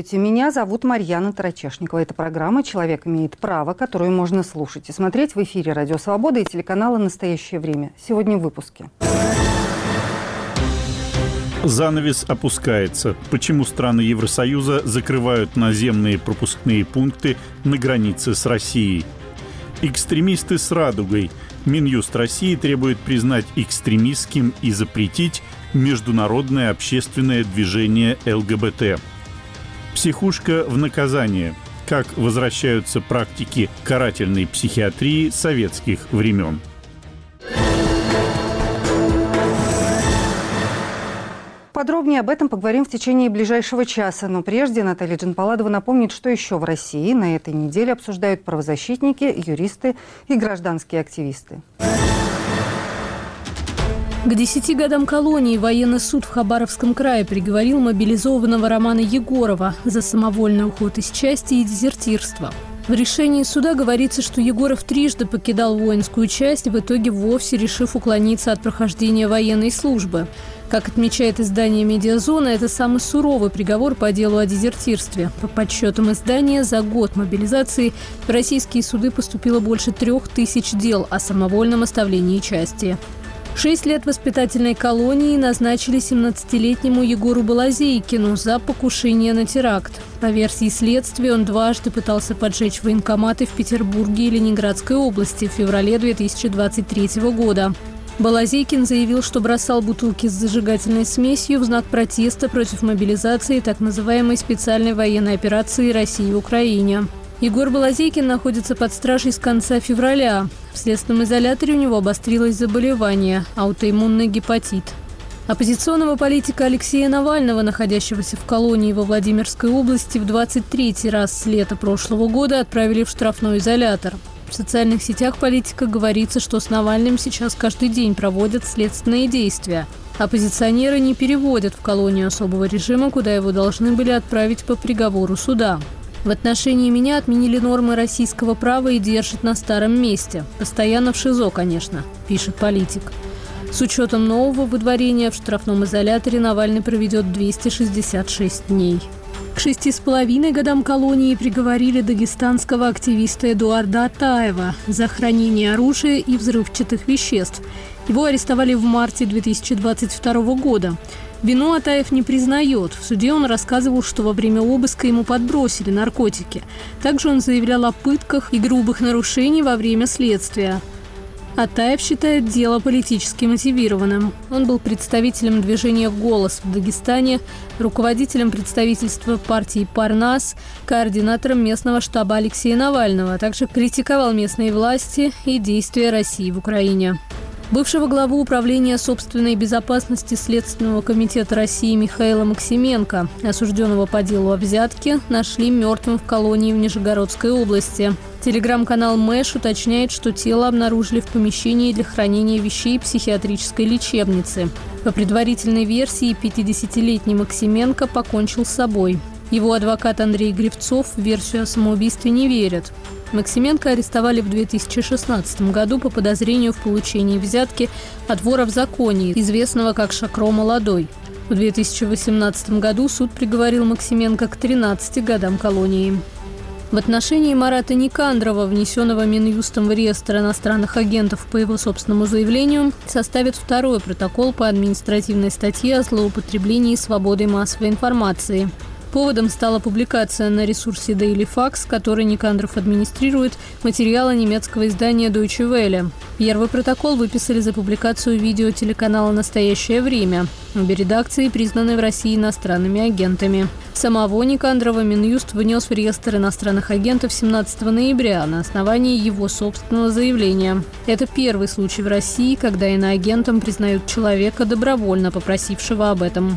Здравствуйте, меня зовут Марьяна Тарачешникова. Это программа «Человек имеет право», которую можно слушать и смотреть в эфире «Радио Свобода» и телеканала «Настоящее время». Сегодня в выпуске. Занавес опускается. Почему страны Евросоюза закрывают наземные пропускные пункты на границе с Россией? Экстремисты с радугой. Минюст России требует признать экстремистским и запретить международное общественное движение ЛГБТ. Психушка в наказание. Как возвращаются практики карательной психиатрии советских времен. Подробнее об этом поговорим в течение ближайшего часа. Но прежде Наталья Джанпаладова напомнит, что еще в России на этой неделе обсуждают правозащитники, юристы и гражданские активисты. К десяти годам колонии военный суд в Хабаровском крае приговорил мобилизованного Романа Егорова за самовольный уход из части и дезертирство. В решении суда говорится, что Егоров трижды покидал воинскую часть, в итоге вовсе решив уклониться от прохождения военной службы. Как отмечает издание «Медиазона», это самый суровый приговор по делу о дезертирстве. По подсчетам издания, за год мобилизации в российские суды поступило больше трех тысяч дел о самовольном оставлении части. Шесть лет воспитательной колонии назначили 17-летнему Егору Балазейкину за покушение на теракт. По версии следствия, он дважды пытался поджечь военкоматы в Петербурге и Ленинградской области в феврале 2023 года. Балазейкин заявил, что бросал бутылки с зажигательной смесью в знак протеста против мобилизации так называемой специальной военной операции России в Украине. Егор Балазейкин находится под стражей с конца февраля. В следственном изоляторе у него обострилось заболевание – аутоиммунный гепатит. Оппозиционного политика Алексея Навального, находящегося в колонии во Владимирской области, в 23-й раз с лета прошлого года отправили в штрафной изолятор. В социальных сетях политика говорится, что с Навальным сейчас каждый день проводят следственные действия. Оппозиционеры не переводят в колонию особого режима, куда его должны были отправить по приговору суда. В отношении меня отменили нормы российского права и держат на старом месте. Постоянно в ШИЗО, конечно, пишет политик. С учетом нового выдворения в штрафном изоляторе Навальный проведет 266 дней. К шести с половиной годам колонии приговорили дагестанского активиста Эдуарда Атаева за хранение оружия и взрывчатых веществ. Его арестовали в марте 2022 года. Вину Атаев не признает. В суде он рассказывал, что во время обыска ему подбросили наркотики. Также он заявлял о пытках и грубых нарушениях во время следствия. Атаев считает дело политически мотивированным. Он был представителем движения «Голос» в Дагестане, руководителем представительства партии «Парнас», координатором местного штаба Алексея Навального, а также критиковал местные власти и действия России в Украине. Бывшего главу Управления собственной безопасности Следственного комитета России Михаила Максименко, осужденного по делу о взятке, нашли мертвым в колонии в Нижегородской области. Телеграм-канал Мэш уточняет, что тело обнаружили в помещении для хранения вещей психиатрической лечебницы. По предварительной версии, 50-летний Максименко покончил с собой. Его адвокат Андрей Гривцов в версию о самоубийстве не верит. Максименко арестовали в 2016 году по подозрению в получении взятки от вора в законе, известного как Шакро Молодой. В 2018 году суд приговорил Максименко к 13 годам колонии. В отношении Марата Никандрова, внесенного Минюстом в реестр иностранных агентов по его собственному заявлению, составит второй протокол по административной статье о злоупотреблении свободой массовой информации. Поводом стала публикация на ресурсе Daily Fax, который Никандров администрирует, материала немецкого издания Deutsche Welle. Первый протокол выписали за публикацию видео телеканала «Настоящее время». Обе редакции признаны в России иностранными агентами. Самого Никандрова Минюст внес в реестр иностранных агентов 17 ноября на основании его собственного заявления. Это первый случай в России, когда иноагентом признают человека, добровольно попросившего об этом.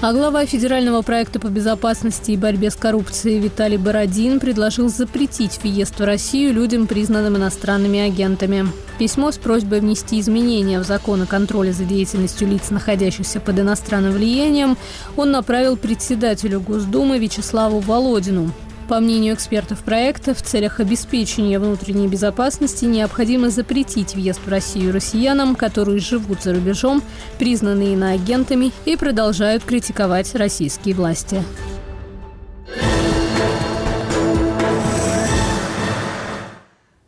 А глава федерального проекта по безопасности и борьбе с коррупцией Виталий Бородин предложил запретить въезд в Россию людям, признанным иностранными агентами. Письмо с просьбой внести изменения в закон о контроле за деятельностью лиц, находящихся под иностранным влиянием, он направил председателю Госдумы Вячеславу Володину. По мнению экспертов проекта, в целях обеспечения внутренней безопасности необходимо запретить въезд в Россию россиянам, которые живут за рубежом, признанные иноагентами и продолжают критиковать российские власти.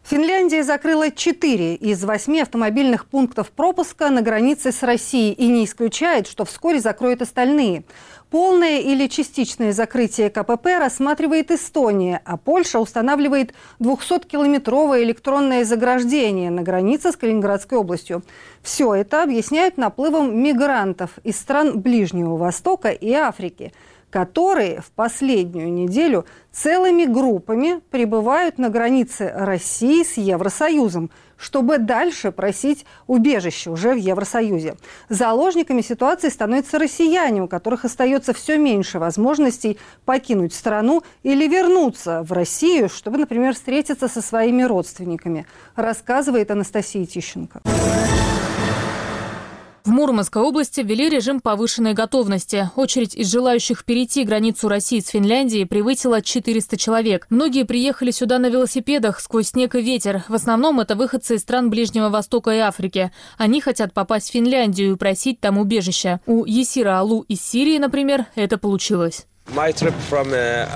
Финляндия закрыла четыре из восьми автомобильных пунктов пропуска на границе с Россией и не исключает, что вскоре закроют остальные. Полное или частичное закрытие КПП рассматривает Эстония, а Польша устанавливает 200-километровое электронное заграждение на границе с Калининградской областью. Все это объясняют наплывом мигрантов из стран Ближнего Востока и Африки – которые в последнюю неделю целыми группами прибывают на границе России с Евросоюзом, чтобы дальше просить убежище уже в Евросоюзе. Заложниками ситуации становятся россияне, у которых остается все меньше возможностей покинуть страну или вернуться в Россию, чтобы, например, встретиться со своими родственниками, рассказывает Анастасия Тищенко. В Мурманской области ввели режим повышенной готовности. Очередь из желающих перейти границу России с Финляндией превысила 400 человек. Многие приехали сюда на велосипедах сквозь снег и ветер. В основном это выходцы из стран Ближнего Востока и Африки. Они хотят попасть в Финляндию и просить там убежища. У Есира Алу из Сирии, например, это получилось. Uh,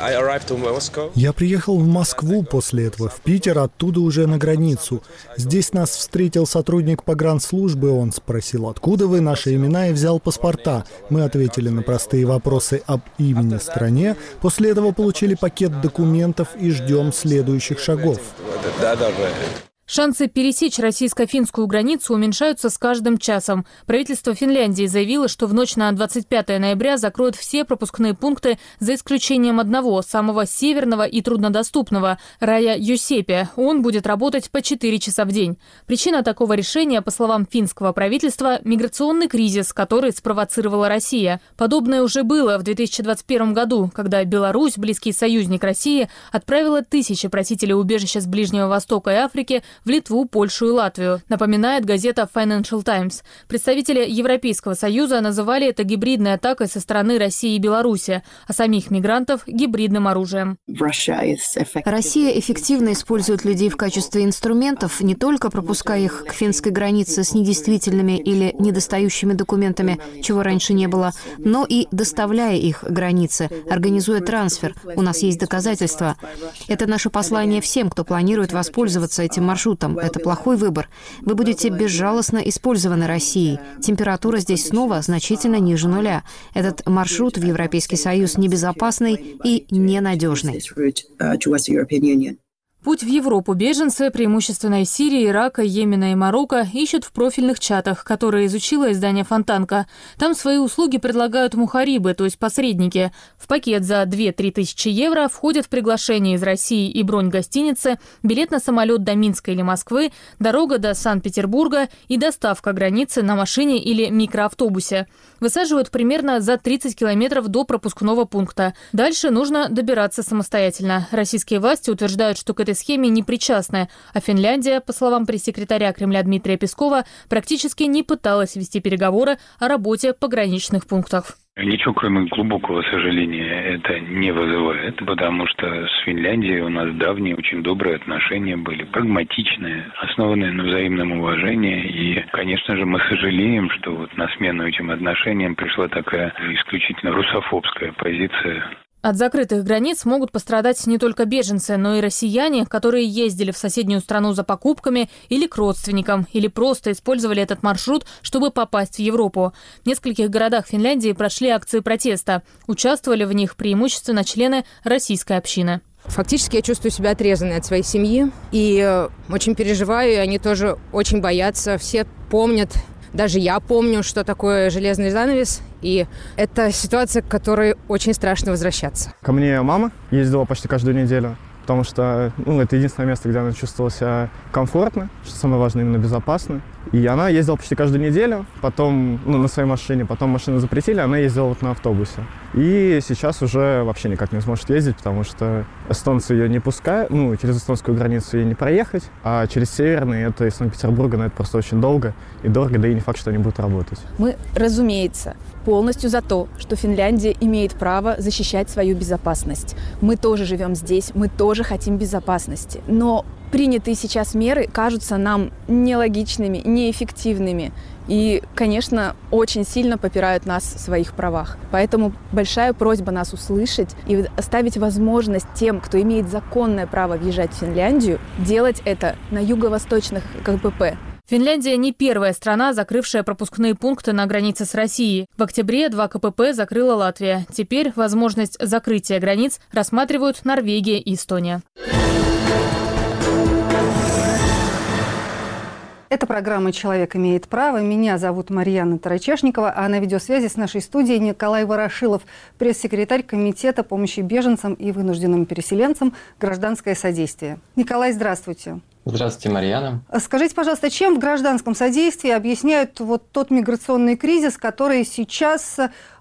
Я приехал в Москву после этого, в Питер, оттуда уже на границу. Здесь нас встретил сотрудник погранслужбы, он спросил, откуда вы, наши имена, и взял паспорта. Мы ответили на простые вопросы об имени стране, после этого получили пакет документов и ждем следующих шагов. Шансы пересечь российско-финскую границу уменьшаются с каждым часом. Правительство Финляндии заявило, что в ночь на 25 ноября закроют все пропускные пункты за исключением одного, самого северного и труднодоступного – Рая Юсепия. Он будет работать по 4 часа в день. Причина такого решения, по словам финского правительства, миграционный кризис, который спровоцировала Россия. Подобное уже было в 2021 году, когда Беларусь, близкий союзник России, отправила тысячи просителей убежища с Ближнего Востока и Африки в Литву, Польшу и Латвию, напоминает газета Financial Times. Представители Европейского Союза называли это гибридной атакой со стороны России и Беларуси, а самих мигрантов – гибридным оружием. Россия эффективно использует людей в качестве инструментов, не только пропуская их к финской границе с недействительными или недостающими документами, чего раньше не было, но и доставляя их к границе, организуя трансфер. У нас есть доказательства. Это наше послание всем, кто планирует воспользоваться этим маршрутом маршрутом. Это плохой выбор. Вы будете безжалостно использованы Россией. Температура здесь снова значительно ниже нуля. Этот маршрут в Европейский Союз небезопасный и ненадежный. Путь в Европу беженцы, преимущественно из Сирии, Ирака, Йемена и Марокко, ищут в профильных чатах, которые изучило издание «Фонтанка». Там свои услуги предлагают мухарибы, то есть посредники. В пакет за 2-3 тысячи евро входят приглашение из России и бронь гостиницы, билет на самолет до Минска или Москвы, дорога до Санкт-Петербурга и доставка границы на машине или микроавтобусе. Высаживают примерно за 30 километров до пропускного пункта. Дальше нужно добираться самостоятельно. Российские власти утверждают, что к этой схеме не причастны, а Финляндия, по словам пресс-секретаря Кремля Дмитрия Пескова, практически не пыталась вести переговоры о работе пограничных пунктов. Ничего, кроме глубокого сожаления, это не вызывает, потому что с Финляндией у нас давние, очень добрые отношения были, прагматичные, основанные на взаимном уважении. И, конечно же, мы сожалеем, что вот на смену этим отношениям пришла такая исключительно русофобская позиция от закрытых границ могут пострадать не только беженцы, но и россияне, которые ездили в соседнюю страну за покупками или к родственникам, или просто использовали этот маршрут, чтобы попасть в Европу. В нескольких городах Финляндии прошли акции протеста. Участвовали в них преимущественно члены российской общины. Фактически я чувствую себя отрезанной от своей семьи и э, очень переживаю, и они тоже очень боятся. Все помнят даже я помню, что такое железный занавес, и это ситуация, к которой очень страшно возвращаться. Ко мне мама ездила почти каждую неделю, потому что ну, это единственное место, где она чувствовала себя комфортно, что самое важное, именно безопасно. И она ездила почти каждую неделю, потом ну, на своей машине, потом машину запретили, она ездила вот на автобусе. И сейчас уже вообще никак не сможет ездить, потому что эстонцы ее не пускают, ну, через эстонскую границу ей не проехать, а через северный, это из Санкт-Петербурга, но это просто очень долго и дорого, да и не факт, что они будут работать. Мы, разумеется, полностью за то, что Финляндия имеет право защищать свою безопасность. Мы тоже живем здесь, мы тоже хотим безопасности. Но принятые сейчас меры кажутся нам нелогичными, неэффективными и, конечно, очень сильно попирают нас в своих правах. Поэтому большая просьба нас услышать и оставить возможность тем, кто имеет законное право въезжать в Финляндию, делать это на юго-восточных КПП. Финляндия не первая страна, закрывшая пропускные пункты на границе с Россией. В октябре два КПП закрыла Латвия. Теперь возможность закрытия границ рассматривают Норвегия и Эстония. Это программа «Человек имеет право». Меня зовут Марьяна Тарачешникова, а на видеосвязи с нашей студией Николай Ворошилов, пресс-секретарь Комитета помощи беженцам и вынужденным переселенцам «Гражданское содействие». Николай, здравствуйте. Здравствуйте, Марьяна. Скажите, пожалуйста, чем в гражданском содействии объясняют вот тот миграционный кризис, который сейчас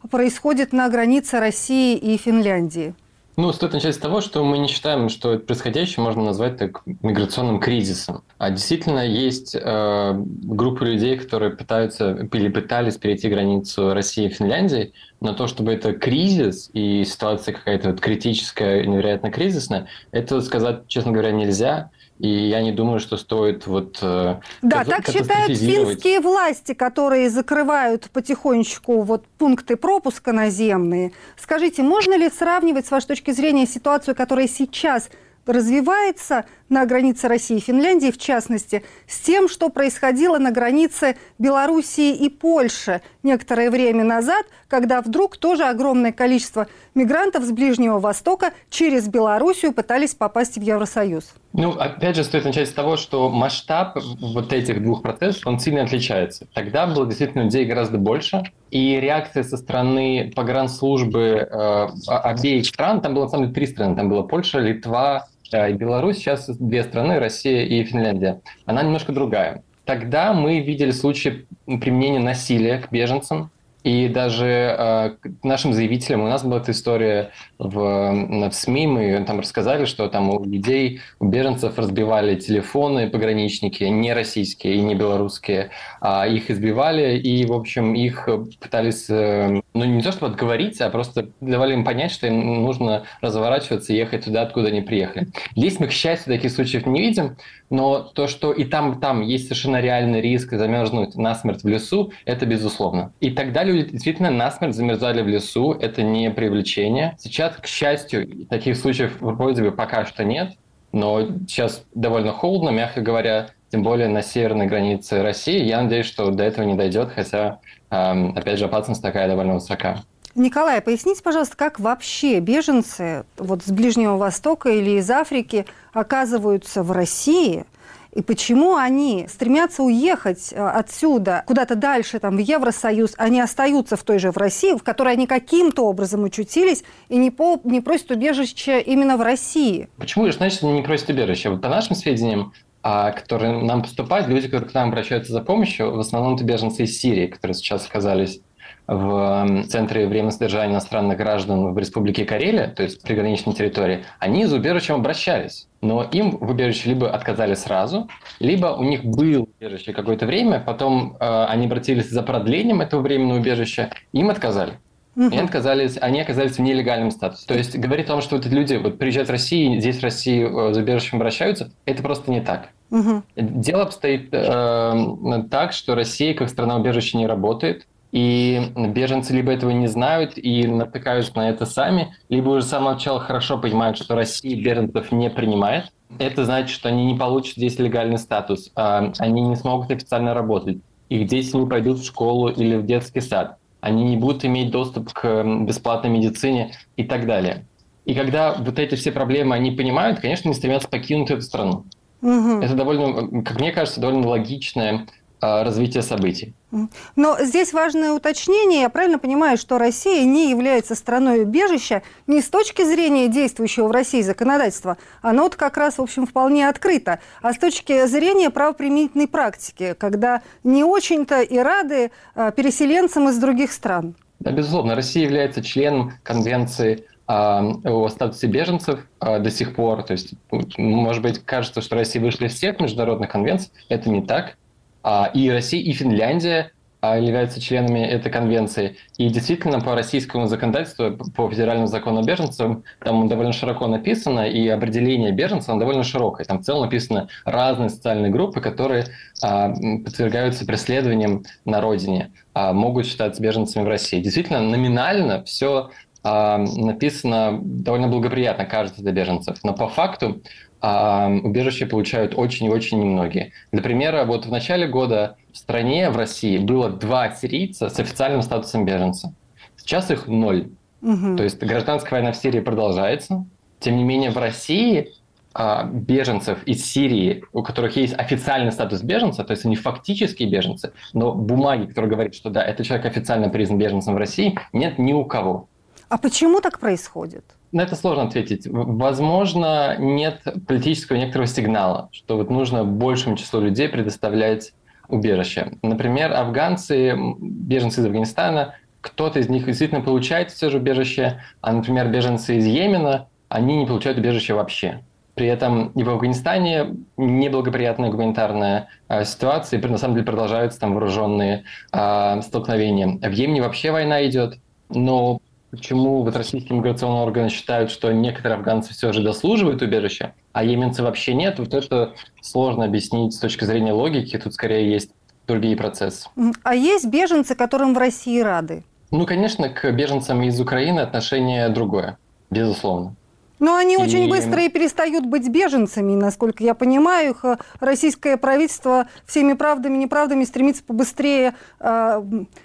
происходит на границе России и Финляндии? Ну, стоит начать с того, что мы не считаем, что происходящее можно назвать так миграционным кризисом. А действительно есть э, группы людей, которые пытаются или пытались перейти границу России и Финляндии, но то, чтобы это кризис и ситуация какая-то вот критическая, невероятно кризисная, это сказать, честно говоря, нельзя. И я не думаю, что стоит вот э, Да, так считают финские власти, которые закрывают потихонечку вот пункты пропуска наземные. Скажите, можно ли сравнивать, с вашей точки зрения, ситуацию, которая сейчас развивается на границе России и Финляндии, в частности, с тем, что происходило на границе Белоруссии и Польши некоторое время назад, когда вдруг тоже огромное количество мигрантов с Ближнего Востока через Белоруссию пытались попасть в Евросоюз. Ну, опять же, стоит начать с того, что масштаб вот этих двух процессов, он сильно отличается. Тогда было действительно людей гораздо больше, и реакция со стороны погранслужбы э, обеих стран, там было, на самом деле, три страны, там была Польша, Литва, Э, и Беларусь, сейчас две страны, Россия и Финляндия, она немножко другая. Тогда мы видели случаи применения насилия к беженцам, и даже э, нашим заявителям, у нас была эта история в, в СМИ, мы там рассказали, что там у людей, у беженцев разбивали телефоны пограничники, не российские и не белорусские, а их избивали и, в общем, их пытались, э, ну не то чтобы отговорить, а просто давали им понять, что им нужно разворачиваться и ехать туда, откуда они приехали. Здесь мы, к счастью, таких случаев не видим, но то, что и там, и там есть совершенно реальный риск замерзнуть насмерть в лесу, это безусловно. И тогда люди действительно насмерть замерзали в лесу, это не привлечение. Сейчас, к счастью, таких случаев вроде бы пока что нет, но сейчас довольно холодно, мягко говоря, тем более на северной границе России. Я надеюсь, что до этого не дойдет, хотя, опять же, опасность такая довольно высока. Николай, поясните, пожалуйста, как вообще беженцы вот с Ближнего Востока или из Африки оказываются в России – и почему они стремятся уехать э, отсюда куда-то дальше, там, в Евросоюз, они остаются в той же в России, в которой они каким-то образом учутились и не, по, не просят убежища именно в России? Почему, значит, они не просят убежища? По нашим сведениям, а, которые нам поступают, люди, которые к нам обращаются за помощью, в основном это беженцы из Сирии, которые сейчас оказались в Центре временного содержания иностранных граждан в Республике Карелия, то есть приграничной территории, они за убежищем обращались. Но им в убежище либо отказали сразу, либо у них было убежище какое-то время, потом э, они обратились за продлением этого временного убежища, им отказали. Угу. И отказались, они оказались в нелегальном статусе. То есть говорить о том, что вот эти люди вот, приезжают в Россию, здесь в России э, за убежищем обращаются, это просто не так. Угу. Дело обстоит э, так, что Россия как страна убежища не работает. И беженцы либо этого не знают и натыкаются на это сами, либо уже с самого начала хорошо понимают, что Россия беженцев не принимает. Это значит, что они не получат здесь легальный статус, а они не смогут официально работать. Их дети не пойдут в школу или в детский сад. Они не будут иметь доступ к бесплатной медицине и так далее. И когда вот эти все проблемы они понимают, конечно, они стремятся покинуть эту страну. Угу. Это довольно, как мне кажется, довольно логичное а, развития событий. Но здесь важное уточнение. Я правильно понимаю, что Россия не является страной убежища не с точки зрения действующего в России законодательства. Оно вот как раз, в общем, вполне открыто. А с точки зрения правоприменительной практики, когда не очень-то и рады а, переселенцам из других стран. Да, безусловно. Россия является членом Конвенции а, о статусе беженцев до сих пор. То есть, может быть, кажется, что Россия вышла из всех международных конвенций. Это не так. А, и Россия, и Финляндия а, являются членами этой конвенции. И действительно, по российскому законодательству, по федеральному закону о беженцах, там довольно широко написано, и определение беженца довольно широкое. Там в целом написано разные социальные группы, которые а, подвергаются преследованиям на родине, а, могут считаться беженцами в России. Действительно, номинально все а, написано довольно благоприятно, кажется, для беженцев. Но по факту а убежище получают очень и очень немногие. Для примера, вот в начале года в стране, в России, было два сирийца с официальным статусом беженца. Сейчас их ноль. Угу. То есть гражданская война в Сирии продолжается. Тем не менее, в России а, беженцев из Сирии, у которых есть официальный статус беженца, то есть они фактические беженцы, но бумаги, которые говорят, что да, этот человек официально признан беженцем в России, нет ни у кого. А почему так происходит? На это сложно ответить. Возможно, нет политического некоторого сигнала, что вот нужно большему числу людей предоставлять убежище. Например, афганцы, беженцы из Афганистана, кто-то из них действительно получает все же убежище, а, например, беженцы из Йемена, они не получают убежище вообще. При этом и в Афганистане неблагоприятная гуманитарная э, ситуация, и на самом деле продолжаются там вооруженные э, столкновения. В Йемене вообще война идет, но почему вот российские миграционные органы считают, что некоторые афганцы все же дослуживают убежища, а йеменцы вообще нет, вот это сложно объяснить с точки зрения логики. Тут скорее есть другие процессы. А есть беженцы, которым в России рады? Ну, конечно, к беженцам из Украины отношение другое, безусловно. Но они и... очень быстро и перестают быть беженцами, насколько я понимаю. Их э, российское правительство всеми правдами и неправдами стремится побыстрее э,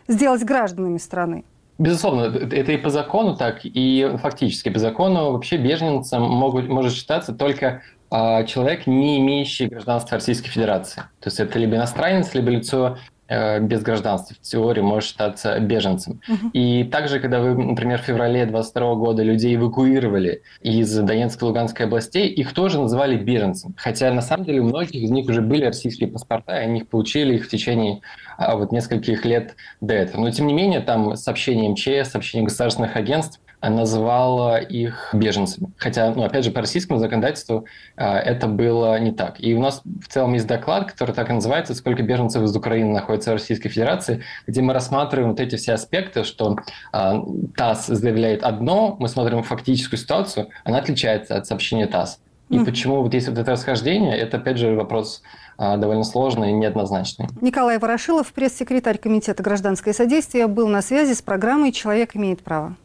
сделать гражданами страны. Безусловно, это и по закону так, и фактически по закону вообще беженцем могут, может считаться только э, человек, не имеющий гражданства Российской Федерации. То есть это либо иностранец, либо лицо без гражданства в теории может считаться беженцем. Угу. И также, когда вы, например, в феврале 22 года людей эвакуировали из Донецкой и Луганской областей, их тоже называли беженцем. Хотя на самом деле у многих из них уже были российские паспорта, и они их получили их в течение а, вот нескольких лет до этого. Но тем не менее, там сообщение МЧС, сообщение государственных агентств назвала их беженцами. Хотя, ну, опять же, по российскому законодательству э, это было не так. И у нас в целом есть доклад, который так и называется «Сколько беженцев из Украины находится в Российской Федерации», где мы рассматриваем вот эти все аспекты, что э, ТАСС заявляет одно, мы смотрим фактическую ситуацию, она отличается от сообщения ТАСС. И mm. почему вот есть вот это расхождение, это, опять же, вопрос а, довольно сложный и неоднозначный. Николай Ворошилов, пресс-секретарь Комитета гражданское содействие, был на связи с программой «Человек имеет право».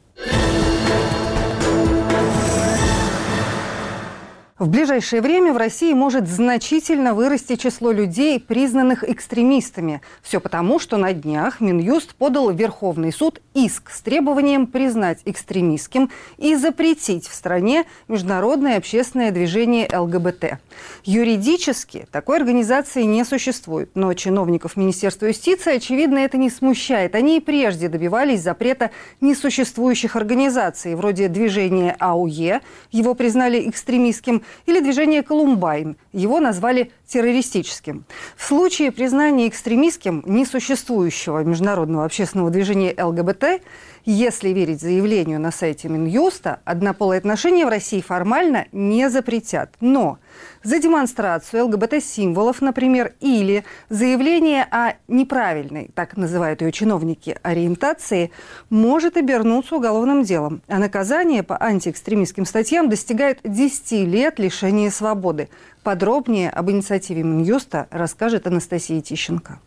В ближайшее время в России может значительно вырасти число людей, признанных экстремистами. Все потому, что на днях Минюст подал в Верховный суд иск с требованием признать экстремистским и запретить в стране международное общественное движение ЛГБТ. Юридически такой организации не существует, но чиновников Министерства юстиции, очевидно, это не смущает. Они и прежде добивались запрета несуществующих организаций, вроде движения АУЕ, его признали экстремистским, или движение «Колумбайн». Его назвали террористическим. В случае признания экстремистским несуществующего международного общественного движения ЛГБТ, если верить заявлению на сайте Минюста, однополые отношения в России формально не запретят. Но за демонстрацию ЛГБТ-символов, например, или заявление о неправильной, так называют ее чиновники, ориентации, может обернуться уголовным делом. А наказание по антиэкстремистским статьям достигает 10 лет лишения свободы. Подробнее об инициативе Минюста расскажет Анастасия Тищенко.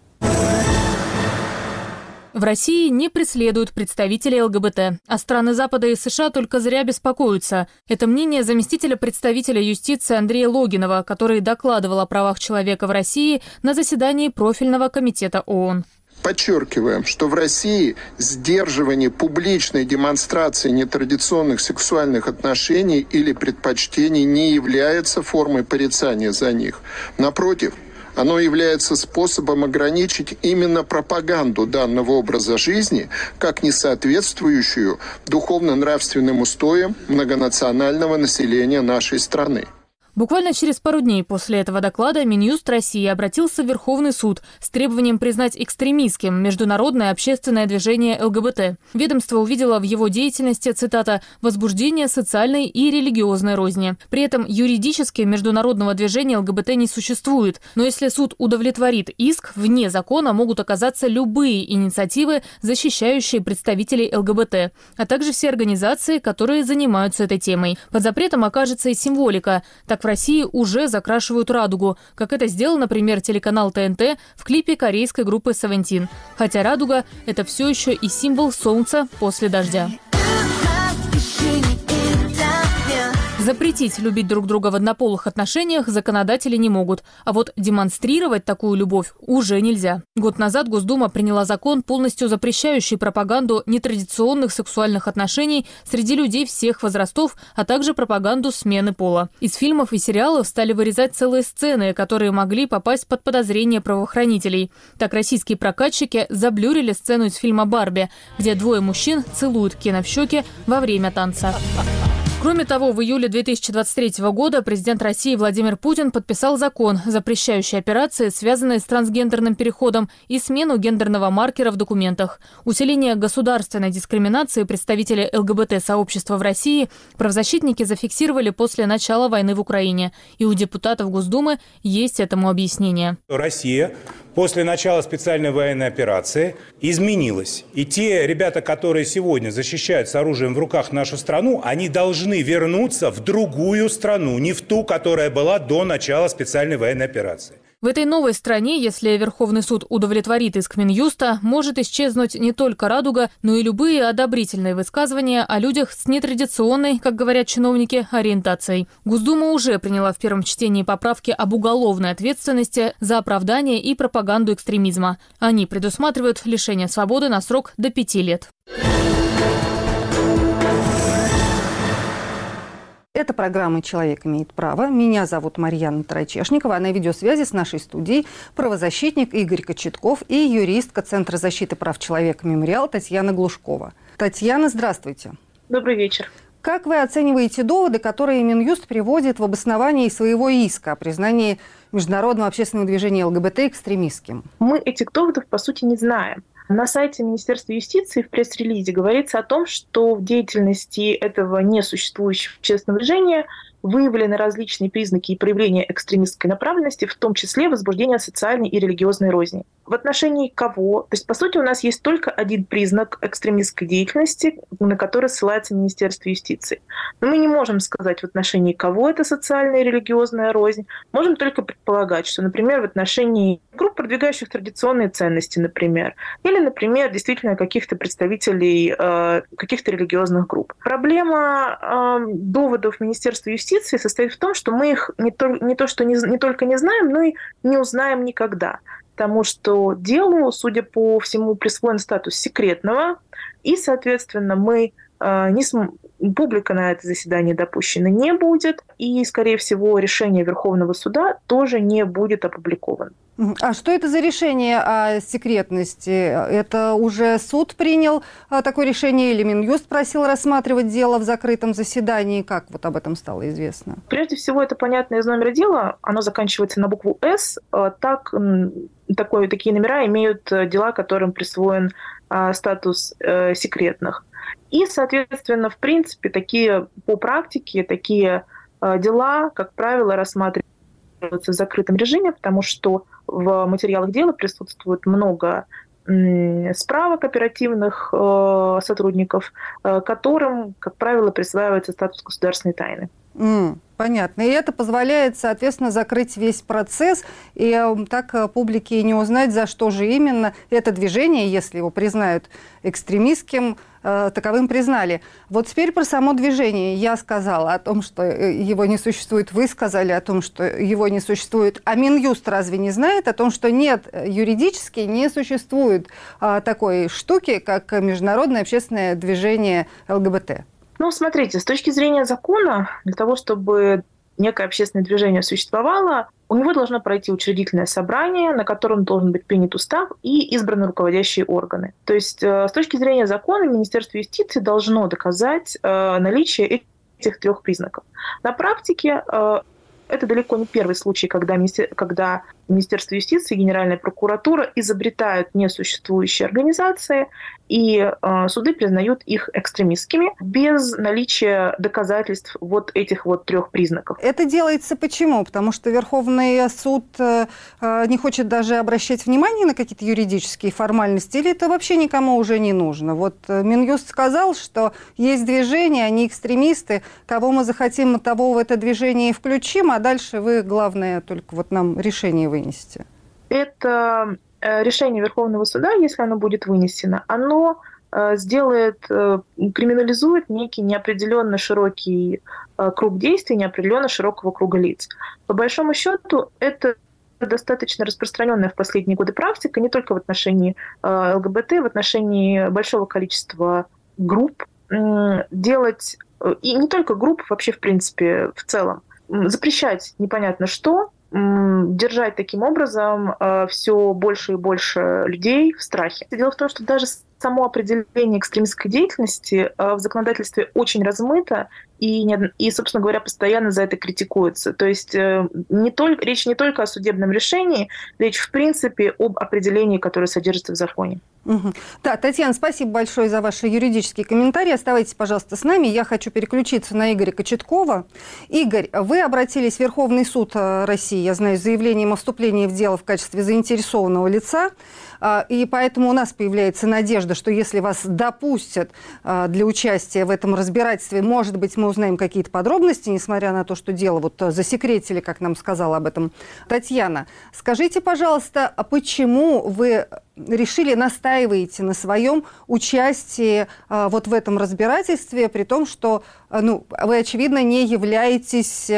В России не преследуют представителей ЛГБТ, а страны Запада и США только зря беспокоятся. Это мнение заместителя представителя юстиции Андрея Логинова, который докладывал о правах человека в России на заседании профильного комитета ООН. Подчеркиваем, что в России сдерживание публичной демонстрации нетрадиционных сексуальных отношений или предпочтений не является формой порицания за них. Напротив, оно является способом ограничить именно пропаганду данного образа жизни, как не соответствующую духовно-нравственным устоям многонационального населения нашей страны. Буквально через пару дней после этого доклада Минюст России обратился в Верховный суд с требованием признать экстремистским международное общественное движение ЛГБТ. Ведомство увидело в его деятельности, цитата, «возбуждение социальной и религиозной розни». При этом юридически международного движения ЛГБТ не существует, но если суд удовлетворит иск, вне закона могут оказаться любые инициативы, защищающие представителей ЛГБТ, а также все организации, которые занимаются этой темой. Под запретом окажется и символика. Так России уже закрашивают радугу, как это сделал, например, телеканал ТНТ в клипе корейской группы Seventeen. Хотя радуга – это все еще и символ солнца после дождя. Запретить любить друг друга в однополых отношениях законодатели не могут, а вот демонстрировать такую любовь уже нельзя. Год назад Госдума приняла закон, полностью запрещающий пропаганду нетрадиционных сексуальных отношений среди людей всех возрастов, а также пропаганду смены пола. Из фильмов и сериалов стали вырезать целые сцены, которые могли попасть под подозрение правоохранителей. Так российские прокатчики заблюрили сцену из фильма «Барби», где двое мужчин целуют Кена в щеки во время танца. Кроме того, в июле 2023 года президент России Владимир Путин подписал закон, запрещающий операции, связанные с трансгендерным переходом и смену гендерного маркера в документах. Усиление государственной дискриминации представителей ЛГБТ-сообщества в России правозащитники зафиксировали после начала войны в Украине. И у депутатов Госдумы есть этому объяснение. Россия после начала специальной военной операции изменилась. И те ребята, которые сегодня защищают с оружием в руках нашу страну, они должны вернуться в другую страну, не в ту, которая была до начала специальной военной операции. В этой новой стране, если Верховный суд удовлетворит иск Минюста, может исчезнуть не только радуга, но и любые одобрительные высказывания о людях с нетрадиционной, как говорят чиновники, ориентацией. Госдума уже приняла в первом чтении поправки об уголовной ответственности за оправдание и пропаганду экстремизма. Они предусматривают лишение свободы на срок до пяти лет. Это программа «Человек имеет право». Меня зовут Марьяна Тарачешникова, а на видеосвязи с нашей студией правозащитник Игорь Кочетков и юристка Центра защиты прав человека «Мемориал» Татьяна Глушкова. Татьяна, здравствуйте. Добрый вечер. Как вы оцениваете доводы, которые Минюст приводит в обосновании своего иска о признании международного общественного движения ЛГБТ экстремистским? Мы этих доводов, по сути, не знаем. На сайте Министерства юстиции в пресс-релизе говорится о том, что в деятельности этого несуществующего общественного движения выявлены различные признаки и проявления экстремистской направленности, в том числе возбуждение социальной и религиозной розни. В отношении кого? То есть, по сути, у нас есть только один признак экстремистской деятельности, на который ссылается Министерство юстиции. Но мы не можем сказать, в отношении кого это социальная и религиозная рознь. Можем только предполагать, что, например, в отношении групп, продвигающих традиционные ценности, например, или, например, действительно каких-то представителей э, каких-то религиозных групп. Проблема э, доводов Министерства юстиции состоит в том, что мы их не то, не то что не, не только не знаем, но и не узнаем никогда потому что делу, судя по всему, присвоен статус секретного, и, соответственно, мы э, не см... публика на это заседание допущена не будет, и, скорее всего, решение Верховного суда тоже не будет опубликовано. А что это за решение о секретности? Это уже суд принял а, такое решение или Минюст просил рассматривать дело в закрытом заседании? Как вот об этом стало известно? Прежде всего, это понятно из номера дела. Оно заканчивается на букву «С». А, так, такое, такие номера имеют э, дела, которым присвоен а, статус э, секретных. И, соответственно, в принципе, такие по практике, такие дела, как правило, рассматриваются в закрытом режиме, потому что в материалах дела присутствует много справок оперативных э, сотрудников, э, которым, как правило, присваивается статус государственной тайны. Mm, понятно. И это позволяет, соответственно, закрыть весь процесс, и э, так э, публике не узнать, за что же именно это движение, если его признают экстремистским, э, таковым признали. Вот теперь про само движение. Я сказала о том, что его не существует, вы сказали о том, что его не существует. А Минюст разве не знает о том, что нет, юридически не существует такой штуки, как международное общественное движение ЛГБТ? Ну, смотрите, с точки зрения закона, для того, чтобы некое общественное движение существовало, у него должно пройти учредительное собрание, на котором должен быть принят устав и избраны руководящие органы. То есть э, с точки зрения закона Министерство юстиции должно доказать э, наличие этих трех признаков. На практике э, Это далеко не первый случай, когда, когда Министерство юстиции Генеральная прокуратура изобретают несуществующие организации, и э, суды признают их экстремистскими без наличия доказательств вот этих вот трех признаков. Это делается почему? Потому что Верховный суд э, э, не хочет даже обращать внимание на какие-то юридические формальности, или это вообще никому уже не нужно? Вот Минюст сказал, что есть движение, они экстремисты, кого мы захотим, того в это движение и включим, а дальше вы, главное, только вот нам решение вынести. Это Э, решение Верховного суда, если оно будет вынесено, оно э, сделает, э, криминализует некий неопределенно широкий круг действий, неопределенно широкого круга лиц. По большому счету, это достаточно распространенная в последние годы практика не только в отношении ЛГБТ, в отношении большого количества групп, делать, и не только групп, вообще в принципе в целом, запрещать непонятно что, держать таким образом э, все больше и больше людей в страхе. Дело в том, что даже само определение экстремистской деятельности э, в законодательстве очень размыто, и, и, собственно говоря, постоянно за это критикуется. То есть э, не только, речь не только о судебном решении, речь в принципе об определении, которое содержится в законе. Угу. Да, Татьяна, спасибо большое за ваши юридические комментарии. Оставайтесь, пожалуйста, с нами. Я хочу переключиться на Игоря Кочеткова. Игорь, вы обратились в Верховный суд э, России, я знаю, с заявлением о вступлении в дело в качестве заинтересованного лица. А, и поэтому у нас появляется надежда, что если вас допустят а, для участия в этом разбирательстве, может быть, мы узнаем какие-то подробности, несмотря на то, что дело вот засекретили, как нам сказала об этом Татьяна. Скажите, пожалуйста, а почему вы решили, настаиваете на своем участии вот в этом разбирательстве, при том, что ну, вы, очевидно, не являетесь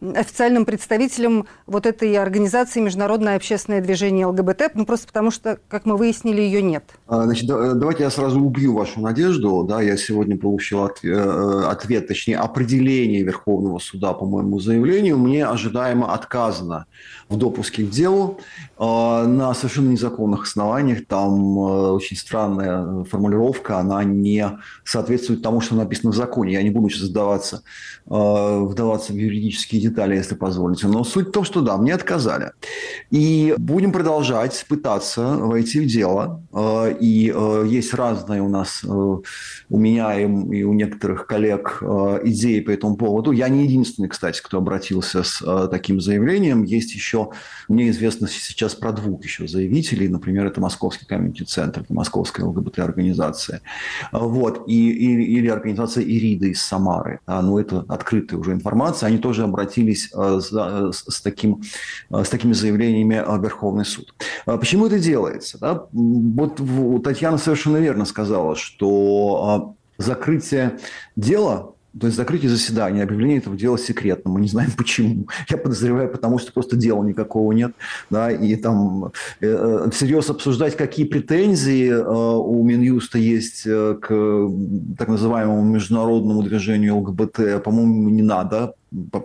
официальным представителем вот этой организации Международное общественное движение ЛГБТ, ну просто потому что, как мы выяснили, ее нет. А, значит, давайте я сразу убью вашу надежду. Да, я сегодня получил э, ответ, точнее, определение Верховного суда по моему заявлению. Мне ожидаемо отказано в допуске к делу а, на совершенно незаконных основаниях. Там э, очень странная формулировка, она не соответствует тому, что написано в законе. Я не буду сейчас вдаваться, э, вдаваться в юридические детали, если позволите. Но суть в том, что да, мне отказали. И будем продолжать пытаться войти в дело. Э, и есть разные у нас, у меня и у некоторых коллег идеи по этому поводу. Я не единственный, кстати, кто обратился с таким заявлением. Есть еще мне известно сейчас про двух еще заявителей, например, это Московский комьюнити-центр, Московская ЛГБТ-организация, вот, и, и, или организация Ирида из Самары, а, ну, это открытая уже информация, они тоже обратились а, за, с, таким, а, с такими заявлениями в Верховный суд. Почему это делается? Да? Вот Татьяна совершенно верно сказала, что закрытие дела то есть закрытие заседания, объявление этого дела секретным. Мы не знаем почему. Я подозреваю, потому что просто дела никакого нет. Да, и там э, э всерьез обсуждать, какие претензии э, у Минюста есть к так называемому международному движению ЛГБТ, по-моему, не надо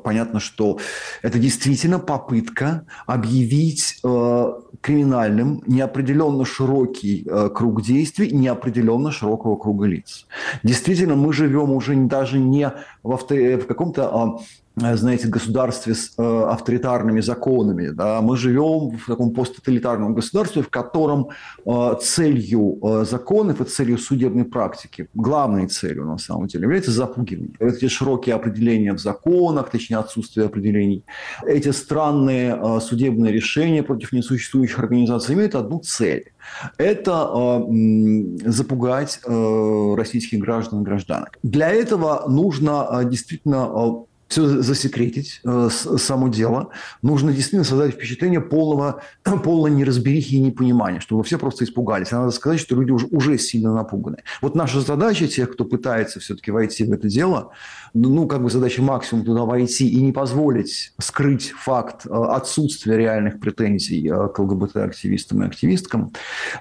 понятно, что это действительно попытка объявить э, криминальным неопределенно широкий э, круг действий неопределенно широкого круга лиц. Действительно, мы живем уже даже не в, авто, в каком-то Э, знаете, государстве с э, авторитарными законами. Да? Мы живем в таком посттоталитарном государстве, в котором э, целью э, законов и целью судебной практики, главной целью на самом деле, является запугивание. Эти широкие определения в законах, точнее отсутствие определений, эти странные э, судебные решения против несуществующих организаций имеют одну цель. Это э, запугать э, российских граждан и гражданок. Для этого нужно э, действительно э, все засекретить, э, само дело. Нужно действительно создать впечатление полного, полной неразберихи и непонимания, чтобы все просто испугались. А надо сказать, что люди уже, уже сильно напуганы. Вот наша задача тех, кто пытается все-таки войти в это дело, ну, как бы задача максимум туда войти и не позволить скрыть факт э, отсутствия реальных претензий э, к ЛГБТ-активистам и активисткам.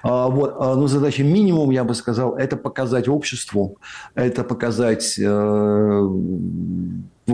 А, вот. А, но задача минимум, я бы сказал, это показать обществу, это показать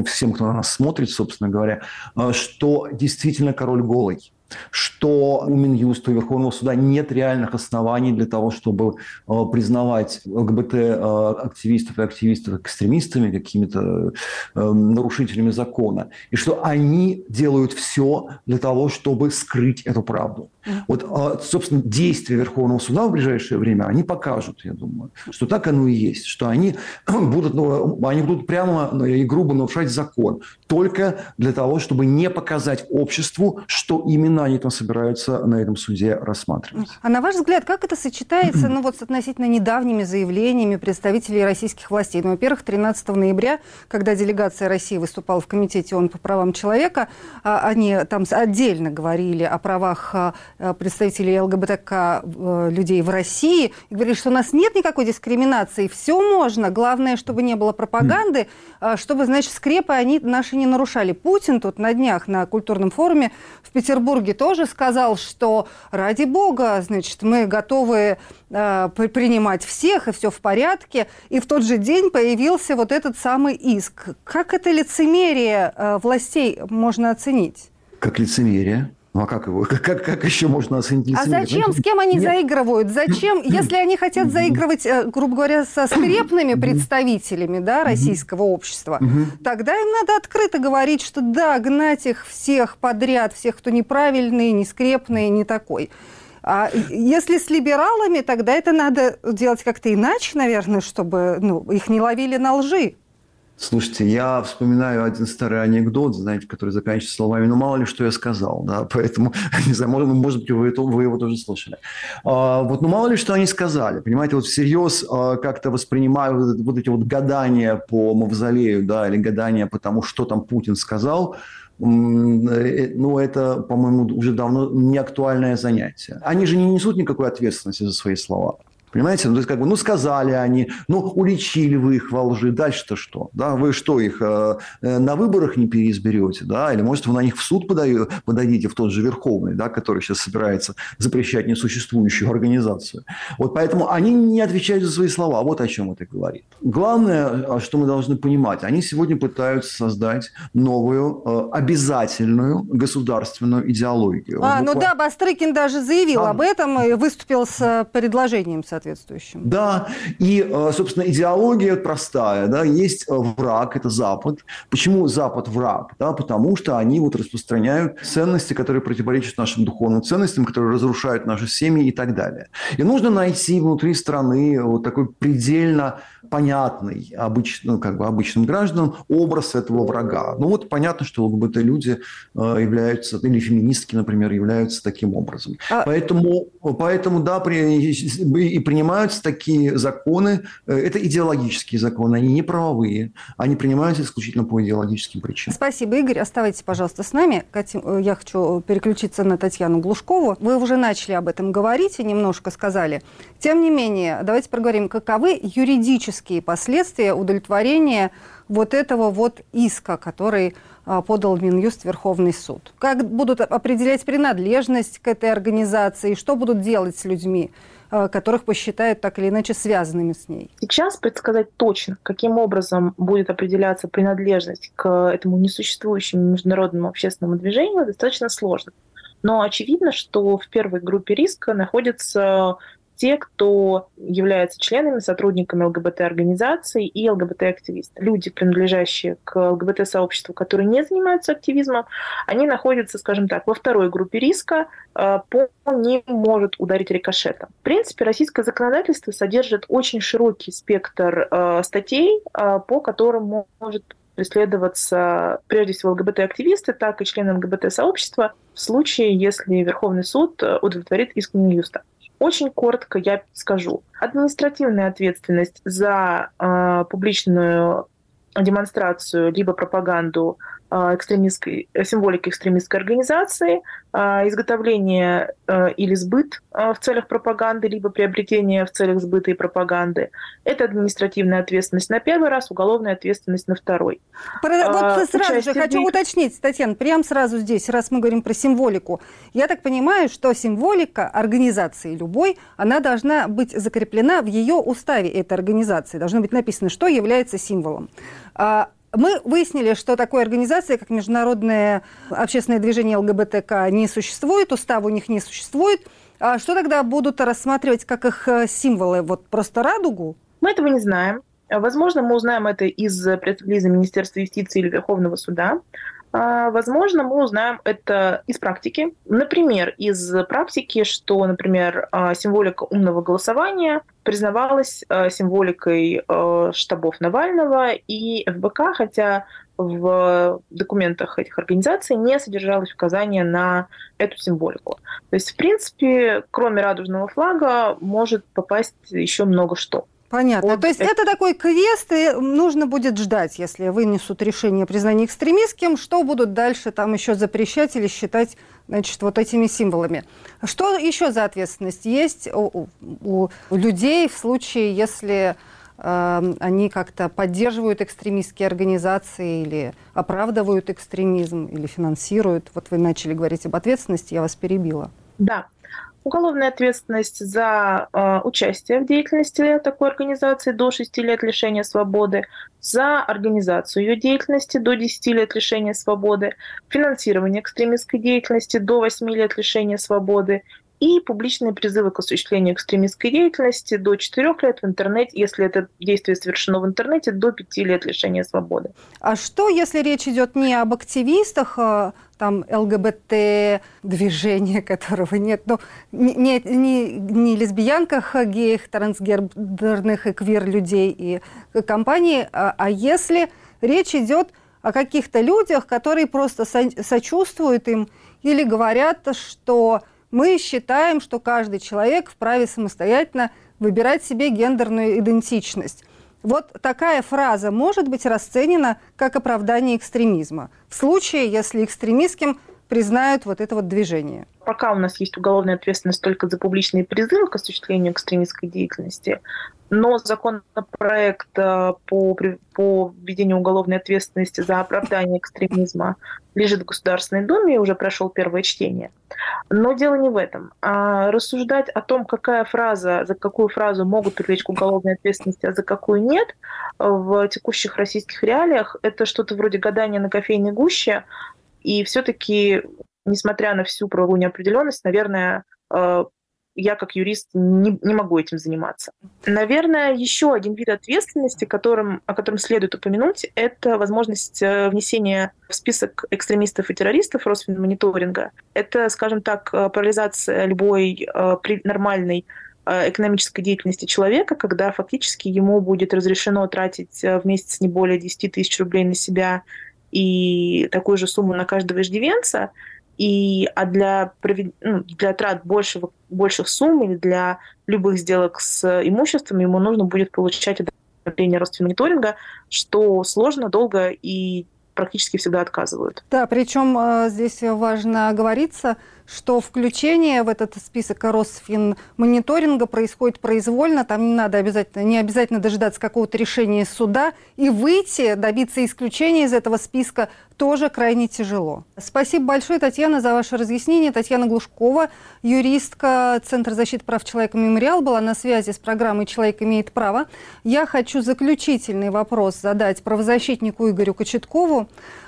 всем, кто на нас смотрит, собственно говоря, э, что действительно король голый. Что у Минюста и Верховного суда нет реальных оснований для того, чтобы э, признавать ЛГБТ-активистов э, и активистов экстремистами, какими-то э, нарушителями закона, и что они делают все для того, чтобы скрыть эту правду. Вот, собственно, действия Верховного суда в ближайшее время, они покажут, я думаю, что так оно и есть, что они будут, ну, они будут прямо и грубо нарушать закон только для того, чтобы не показать обществу, что именно они там собираются на этом суде рассматривать. А на ваш взгляд, как это сочетается ну, вот, с относительно недавними заявлениями представителей российских властей? Ну, во-первых, 13 ноября, когда делегация России выступала в Комитете ООН по правам человека, а, они там отдельно говорили о правах а, представителей ЛГБТК э, людей в России и говорили, что у нас нет никакой дискриминации, все можно, главное, чтобы не было пропаганды, а, чтобы, значит, скрепы они наши не нарушали. Путин тут на днях на культурном форуме в Петербурге тоже сказал, что ради бога, значит, мы готовы э, принимать всех, и все в порядке. И в тот же день появился вот этот самый иск. Как это лицемерие э, властей можно оценить? Как лицемерие? Ну а как его? Как, как, еще можно оценить? А зачем? С кем они Нет. заигрывают? Зачем? Если они хотят заигрывать, э, грубо говоря, со скрепными представителями да, российского общества, тогда им надо открыто говорить, что да, гнать их всех подряд, всех, кто неправильный, не скрепный, не такой. А если с либералами, тогда это надо делать как-то иначе, наверное, чтобы ну, их не ловили на лжи. Слушайте, я вспоминаю один старый анекдот, знаете, который заканчивается словами «ну мало ли, что я сказал», да, поэтому, не знаю, может, может быть, вы, вы его тоже слышали. А, вот, ну мало ли, что они сказали, понимаете, вот всерьез а, как-то воспринимаю вот, вот эти вот гадания по мавзолею, да, или гадания по тому, что там Путин сказал, э, ну, это, по-моему, уже давно не актуальное занятие. Они же не несут никакой ответственности за свои слова. Понимаете? Ну, то есть, как бы, ну, сказали они, ну, уличили вы их во лжи, дальше-то что? Да, вы что, их э, э, на выборах не переизберете, да? Или, может, вы на них в суд подаю, подадите, в тот же Верховный, да, который сейчас собирается запрещать несуществующую организацию. Вот поэтому они не отвечают за свои слова. Вот о чем это говорит. Главное, что мы должны понимать, они сегодня пытаются создать новую э, обязательную государственную идеологию. А, ну да, Бастрыкин даже заявил а... об этом и выступил с э, предложением, соответственно соответствующим. Да, и, э, собственно, идеология простая, да, есть э, враг, это Запад. Почему Запад враг? Да, потому что они вот распространяют ценности, которые противоречат нашим духовным ценностям, которые разрушают наши семьи и так далее. И нужно найти внутри страны вот такой предельно понятный обычно, ну, как бы обычным гражданам образ этого врага. Ну вот понятно, что ЛГБТ-люди э, являются, или феминистки, например, являются таким образом. А... Поэтому, поэтому, да, при, и принимаются такие законы, э, это идеологические законы, они не правовые, они принимаются исключительно по идеологическим причинам. Спасибо, Игорь. Оставайтесь, пожалуйста, с нами. Э, я хочу переключиться на Татьяну Глушкову. Вы уже начали об этом говорить и немножко сказали. Тем не менее, давайте проговорим, каковы юридические последствия удовлетворения вот этого вот иска, который а, подал Минюст Верховный суд. Как будут определять принадлежность к этой организации, что будут делать с людьми, Э, которых посчитают так или иначе связанными с ней. Сейчас предсказать точно, каким образом будет определяться принадлежность к этому несуществующему международному общественному движению, достаточно сложно. Но очевидно, что в первой группе риска находятся те, кто являются членами, сотрудниками ЛГБТ-организаций и ЛГБТ-активисты. Люди, принадлежащие к ЛГБТ-сообществу, которые не занимаются активизмом, они находятся, скажем так, во второй группе риска, э, по ним может ударить рикошетом. В принципе, российское законодательство содержит очень широкий спектр э, статей, э, по которым может преследоваться прежде всего ЛГБТ-активисты, так и члены ЛГБТ-сообщества в случае, если Верховный суд удовлетворит иск Минюста. Очень коротко я скажу. Административная ответственность за э, публичную демонстрацию либо пропаганду экстремистской, символики экстремистской организации, а, изготовление а, или сбыт в целях пропаганды, либо приобретение в целях сбыта и пропаганды. Это административная ответственность на первый раз, уголовная ответственность на второй. Про, вот сразу же хочу них... уточнить, Татьяна, прямо сразу здесь, раз мы говорим про символику. Я так понимаю, что символика организации любой, она должна быть закреплена в ее уставе этой организации. Должно быть написано, что является символом. Мы выяснили, что такой организации, как Международное общественное движение ЛГБТК, не существует, устава у них не существует. А что тогда будут рассматривать как их э, символы? Вот просто радугу? Мы этого не знаем. Возможно, мы узнаем это из пресс-релиза Министерства юстиции или Верховного суда. А, возможно, мы узнаем это из практики. Например, из практики, что, например, а, символика умного голосования признавалась а, символикой штабов Навального и ФБК, хотя в документах этих организаций не содержалось указания на эту символику. То есть, в принципе, кроме радужного флага может попасть еще много что. Понятно. Вот То есть это... это такой квест, и нужно будет ждать, если вынесут решение о признании экстремистским, что будут дальше там еще запрещать или считать значит, вот этими символами. Что еще за ответственность есть у, у, людей в случае, если э, они как-то поддерживают экстремистские организации или оправдывают экстремизм, или финансируют? Вот вы начали говорить об ответственности, я вас перебила. Да уголовная ответственность за э, участие в деятельности такой организации до 6 лет лишения свободы, за организацию ее деятельности до 10 лет лишения свободы, финансирование экстремистской деятельности до 8 лет лишения свободы и публичные призывы к осуществлению экстремистской деятельности до 4 лет в интернете, если это действие совершено в интернете, до 5 лет лишения свободы. А что, если речь идет не об активистах, а там ЛГБТ движения, которого нет, но не, не, не лесбиянках, геях, трансгендерных и квир-людей и компаний, а, а если речь идет о каких-то людях, которые просто со сочувствуют им или говорят, что мы считаем, что каждый человек вправе самостоятельно выбирать себе гендерную идентичность. Вот такая фраза может быть расценена как оправдание экстремизма. В случае, если экстремистским признают вот это вот движение. Пока у нас есть уголовная ответственность только за публичные призывы к осуществлению экстремистской деятельности, но законопроект э, по, по введению уголовной ответственности за оправдание экстремизма лежит в Государственной Думе и уже прошел первое чтение. Но дело не в этом. А рассуждать о том, какая фраза, за какую фразу могут привлечь к уголовной ответственности, а за какую нет, в текущих российских реалиях, это что-то вроде гадания на кофейной гуще, и все-таки, несмотря на всю правовую неопределенность, наверное, э, я как юрист не, не могу этим заниматься. Наверное, еще один вид ответственности, которым, о котором следует упомянуть, это возможность э, внесения в список экстремистов и террористов Росфинмониторинга. Это, скажем так, э, парализация любой нормальной экономической деятельности человека, когда фактически ему будет разрешено тратить в месяц не более 10 тысяч рублей на себя и такую же сумму на каждого иждивенца, и, а для, ну, для трат большего, больших сумм или для любых сделок с имуществом ему нужно будет получать одобрение Росфинмониторинга, что сложно, долго и практически всегда отказывают. Да, причем э, здесь важно оговориться, что включение в этот список Росфинмониторинга происходит произвольно, там не надо обязательно, не обязательно дожидаться какого-то решения суда, и выйти, добиться исключения из этого списка тоже крайне тяжело. Спасибо большое, Татьяна, за ваше разъяснение. Татьяна Глушкова, юристка Центра защиты прав человека «Мемориал», была на связи с программой «Человек имеет право». Я хочу заключительный вопрос задать правозащитнику Игорю Кочеткову.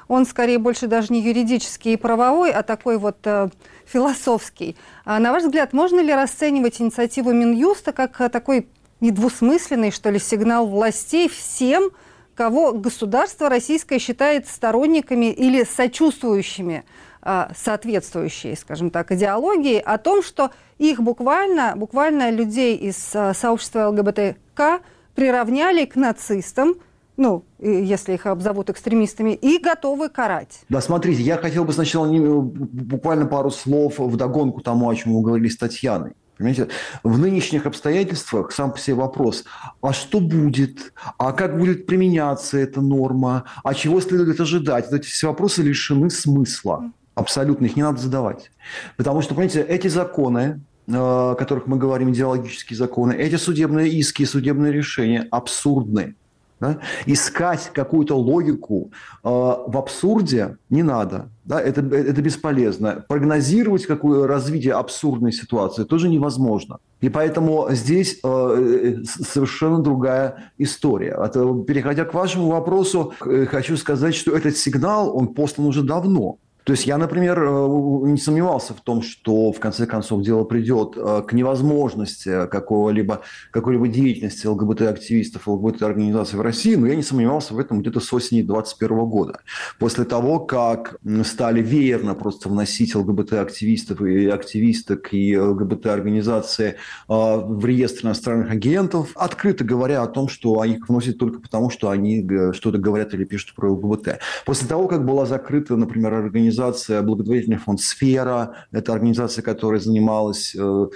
Он скорее больше даже не юридический и правовой, а такой вот э, философский. А на ваш взгляд, можно ли расценивать инициативу Минюста как э, такой недвусмысленный, что ли, сигнал властей всем, кого государство российское считает сторонниками или сочувствующими э, соответствующей, скажем так, идеологии, о том, что их буквально, буквально людей из э, сообщества ЛГБТК приравняли к нацистам, ну, если их обзовут экстремистами, и готовы карать. Да, смотрите, я хотел бы сначала не, буквально пару слов в догонку тому, о чем вы говорили с Татьяной. Понимаете, в нынешних обстоятельствах сам по себе вопрос, а что будет, а как будет применяться эта норма, а чего следует ожидать, эти все вопросы лишены смысла. Абсолютно, их не надо задавать. Потому что, понимаете, эти законы, э, о которых мы говорим, идеологические законы, эти судебные иски, судебные решения абсурдны Да? Искать какую-то логику э, в абсурде не надо. Да? Это, это бесполезно. Прогнозировать какое развитие абсурдной ситуации тоже невозможно. И поэтому здесь э, совершенно другая история. Это, переходя к вашему вопросу, э, хочу сказать, что этот сигнал, он послан уже давно. То есть я, например, э, не сомневался в том, что в конце концов дело придет э, к невозможности какого-либо, какой-либо деятельности ЛГБТ-активистов, ЛГБТ-организаций в России, но я не сомневался в этом где-то с осени 2021 года. После того, как стали веерно просто вносить ЛГБТ-активистов и активисток и ЛГБТ-организации э, в реестр иностранных агентов, открыто говоря о том, что они их вносят только потому, что они что-то говорят или пишут про ЛГБТ. После того, как была закрыта, например, организация организация, благотворительный фонд «Сфера». Это организация, которая занималась э,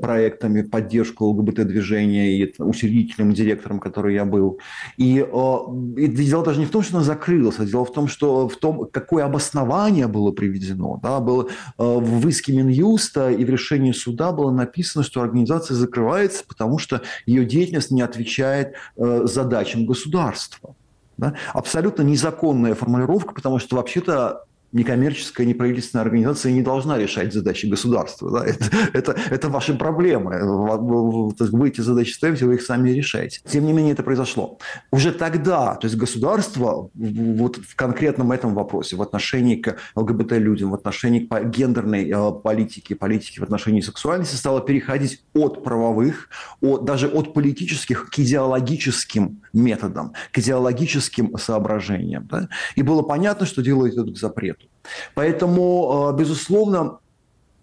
проектами поддержку ЛГБТ-движения и учредителем, директором, который я был. И, э, и дело даже не в том, что она закрылась, а дело в том, что в том, какое обоснование было приведено. Да, было, э, в иске Минюста и в решении суда было написано, что организация закрывается, потому что ее деятельность не отвечает задачам государства. Да? Абсолютно незаконная формулировка, потому что вообще-то некоммерческая, неправительственная организация не должна решать задачи государства. Да? Это, это, это ваши проблемы. Вы эти задачи ставите, вы их сами решаете. Тем не менее, это произошло. Уже тогда, то есть государство вот в конкретном этом вопросе, в отношении к ЛГБТ-людям, в отношении к гендерной э, политике, политике в отношении сексуальности, стало переходить от правовых, от, даже от политических к идеологическим методам, к идеологическим соображениям. Да? И было понятно, что дело идет к запрету. Поэтому, э, безусловно,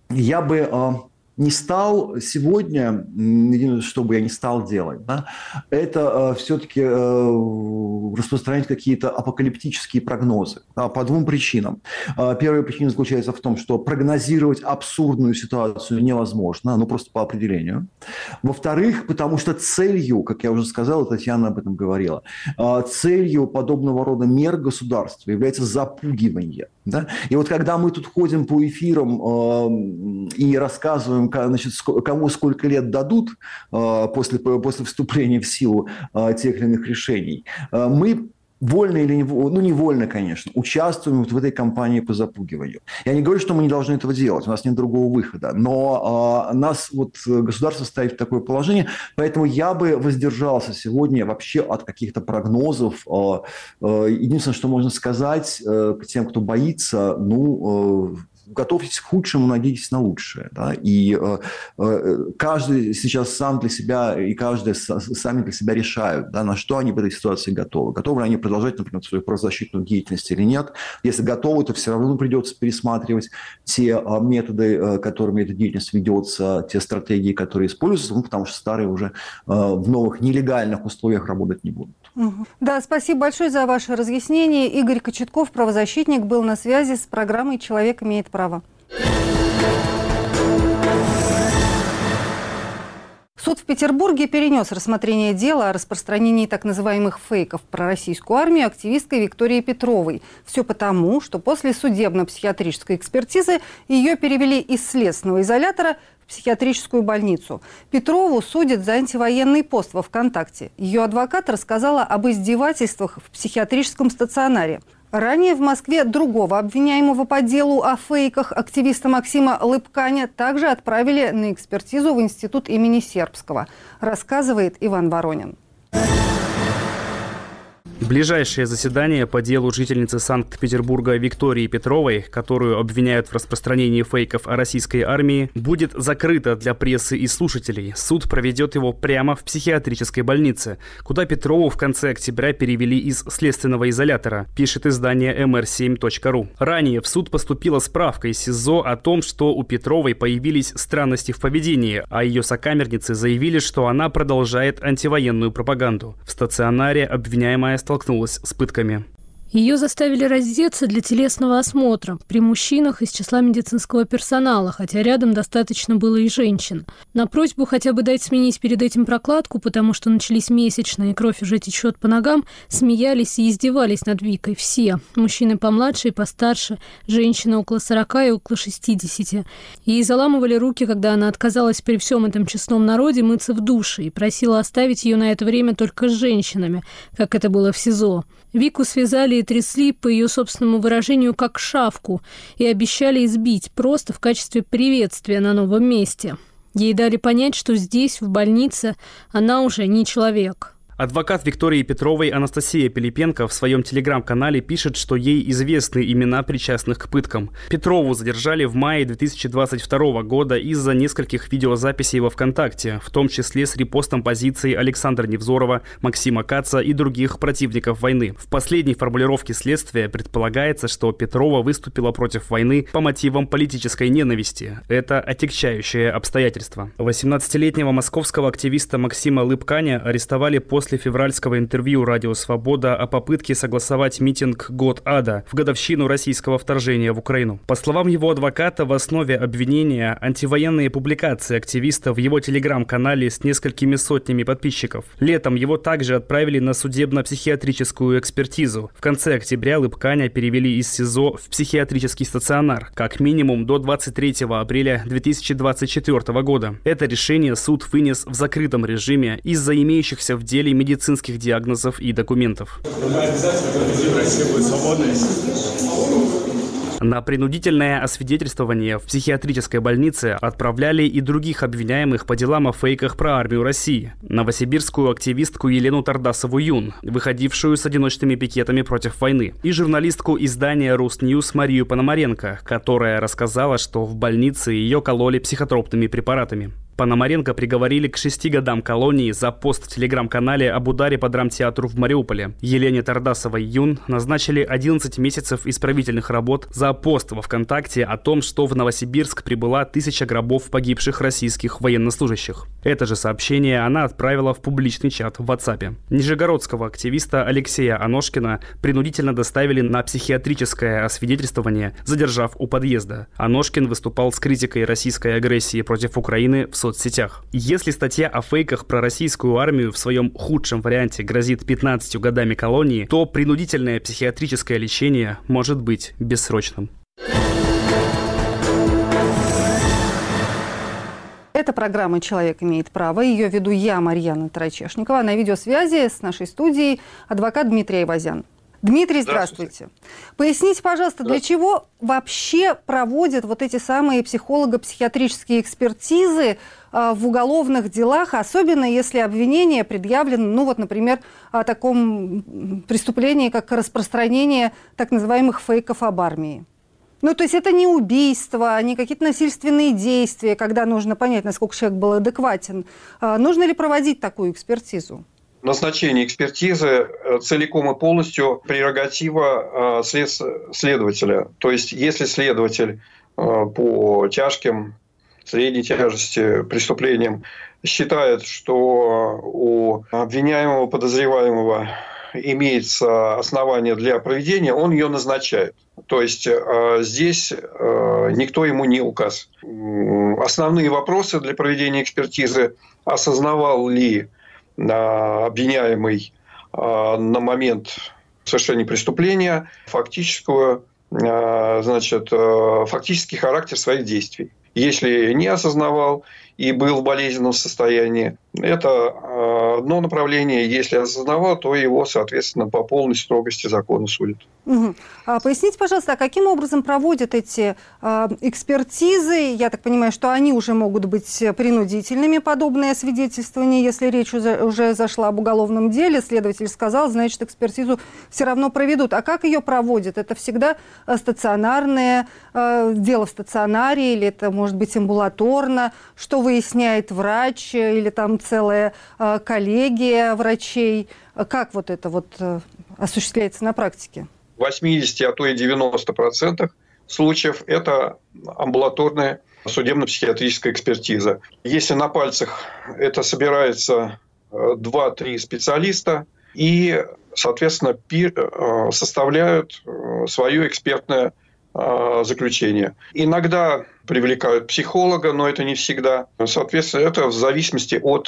я бы э, не стал сегодня, что бы я не стал делать, да, это э, все-таки распространять какие-то апокалиптические прогнозы да, по двум причинам. Первая причина заключается в том, что прогнозировать абсурдную ситуацию невозможно, ну просто по определению. Во-вторых, потому что целью, как я уже сказал, Татьяна об этом говорила, целью подобного рода мер государства является запугивание. Да? И вот когда мы тут ходим по эфирам э, и рассказываем значит, кому сколько лет дадут э, после, после вступления в силу э, тех или иных решений, э, мы вольно или не, ну не вольно, конечно, участвуем вот в этой кампании по запугиванию. Я не говорю, что мы не должны этого делать, у нас нет другого выхода, но э, нас вот государство ставит в такое положение, поэтому я бы воздержался сегодня вообще от каких-то прогнозов. Э, э, единственное, что можно сказать э, тем, кто боится, ну, э, готовьтесь к худшему, надейтесь на лучшее. Да? И э, э, каждый сейчас сам для себя, и каждый сами для себя решают, да, на что они в этой ситуации готовы. Готовы ли они продолжать, например, свою правозащитную деятельность или нет. Если готовы, то все равно придется пересматривать те э, методы, э, которыми эта деятельность ведется, те стратегии, которые используются, ну, потому что старые уже в новых нелегальных условиях работать не будут. Да, спасибо большое за ваше разъяснение. Игорь Кочетков, правозащитник, был на связи с программой «Человек имеет право». Суд в Петербурге перенес рассмотрение дела о распространении так называемых фейков про российскую армию активисткой Виктории Петровой. Все потому, что после судебно-психиатрической экспертизы ее перевели из следственного изолятора в психиатрическую больницу. Петрову судят за антивоенный пост во ВКонтакте. Ее адвокат рассказала об издевательствах в психиатрическом стационаре. Ранее в Москве другого обвиняемого по делу о фейках активиста Максима Лыбканя также отправили на экспертизу в институт имени Сербского, рассказывает Иван Воронин. Ближайшее заседание по делу жительницы Санкт-Петербурга Виктории Петровой, которую обвиняют в распространении фейков о российской армии, будет закрыто для прессы и слушателей. Суд проведет его прямо в психиатрической больнице, куда Петрову в конце октября перевели из следственного изолятора, пишет издание mr7.ru. Ранее в суд поступила справка из СИЗО о том, что у Петровой появились странности в поведении, а ее сокамерницы заявили, что она продолжает антивоенную пропаганду. В стационаре обвиняемая столкнулась с пытками. Ее заставили раздеться для телесного осмотра при мужчинах из числа медицинского персонала, хотя рядом достаточно было и женщин. На просьбу хотя бы дать сменить перед этим прокладку, потому что начались месячные, кровь уже течет по ногам, смеялись и издевались над Викой все. Мужчины помладше и постарше, женщины около 40 и около 60. Ей заламывали руки, когда она отказалась при всем этом честном народе мыться в душе и просила оставить ее на это время только с женщинами, как это было в СИЗО. Вику связали и трясли, по ее собственному выражению, как шавку, и обещали избить просто в качестве приветствия на новом месте. Ей дали понять, что здесь, в больнице, она уже не человек. Адвокат Виктории Петровой Анастасия Пилипенко в своем телеграм-канале пишет, что ей известны имена причастных к пыткам. Петрову задержали в мае 2022 года из-за нескольких видеозаписей во ВКонтакте, в том числе с репостом позиций Александра Невзорова, Максима Каца и других противников войны. В последней формулировке следствия предполагается, что Петрова выступила против войны по мотивам политической ненависти. Это отягчающее обстоятельство. 18-летнего московского активиста Максима Лыбканя арестовали после после февральского интервью «Радио Свобода» о попытке согласовать митинг «Год ада» в годовщину российского вторжения в Украину. По словам его адвоката, в основе обвинения антивоенные публикации активиста в его телеграм-канале с несколькими сотнями подписчиков. Летом его также отправили на судебно-психиатрическую экспертизу. В конце октября Лыбканя перевели из СИЗО в психиатрический стационар, как минимум до 23 апреля 2024 года. Это решение суд вынес в закрытом режиме из-за имеющихся в деле медицинских диагнозов и документов. На принудительное освидетельствование в психиатрической больнице отправляли и других обвиняемых по делам о фейках про армию России. Новосибирскую активистку Елену Тардасову-Юн, выходившую с одиночными пикетами против войны, и журналистку издания «Русньюз» Марию Пономаренко, которая рассказала, что в больнице ее кололи психотропными препаратами. Пономаренко приговорили к шести годам колонии за пост в телеграм-канале об ударе по драмтеатру в Мариуполе. Елене Тардасовой-Юн назначили 11 месяцев исправительных работ за пост во ВКонтакте о том, что в Новосибирск прибыла тысяча гробов погибших российских военнослужащих. Это же сообщение она отправила в публичный чат в WhatsApp. Нижегородского активиста Алексея Аношкина принудительно доставили на психиатрическое освидетельствование, задержав у подъезда. Аношкин выступал с критикой российской агрессии против Украины в соцсетях. Если статья о фейках про российскую армию в своем худшем варианте грозит 15 годами колонии, то принудительное психиатрическое лечение может быть бессрочным. Это программа «Человек имеет право». Ее веду я, Марьяна Тарачешникова. На видеосвязи с нашей студией адвокат Дмитрий Айвазян. Дмитрий, здравствуйте. здравствуйте. Поясните, пожалуйста, для чего вообще проводят вот эти самые психолого-психиатрические экспертизы э, в уголовных делах, особенно если обвинение предъявлено, ну вот, например, о таком преступлении, как распространение так называемых фейков об армии? Ну, то есть это не убийство, не какие-то насильственные действия, когда нужно понять, насколько человек был адекватен. Э, нужно ли проводить такую экспертизу? Назначение экспертизы э, целиком и полностью прерогатива э, след... следователя. То есть, если следователь э, по тяжким, средней тяжести преступлениям считает, что у обвиняемого, подозреваемого имеется основание для проведения, он ее назначает. То есть здесь никто ему не указ. Основные вопросы для проведения экспертизы осознавал ли обвиняемый а, на момент совершения преступления фактическую, а, значит, а, фактический характер своих действий. Если не осознавал и был в болезненном состоянии, это одно направление. Если осознавал, то его, соответственно, по полной строгости закона судят. Угу. А поясните, пожалуйста, а каким образом проводят эти э, экспертизы? Я так понимаю, что они уже могут быть принудительными, подобные свидетельствования, если речь уже, уже зашла об уголовном деле. Следователь сказал, значит, экспертизу все равно проведут. А как ее проводят? Это всегда стационарное э, дело в стационаре или это может быть амбулаторно? Что выясняет врач или там целая э, коллегия врачей? Как вот это вот э, осуществляется на практике? 80, а то и 90 процентах случаев это амбулаторная судебно-психиатрическая экспертиза. Если на пальцах это собирается 2-3 э, специалиста, и соответственно, составляют свое экспертное заключение. Иногда привлекают психолога, но это не всегда. Соответственно, это в зависимости от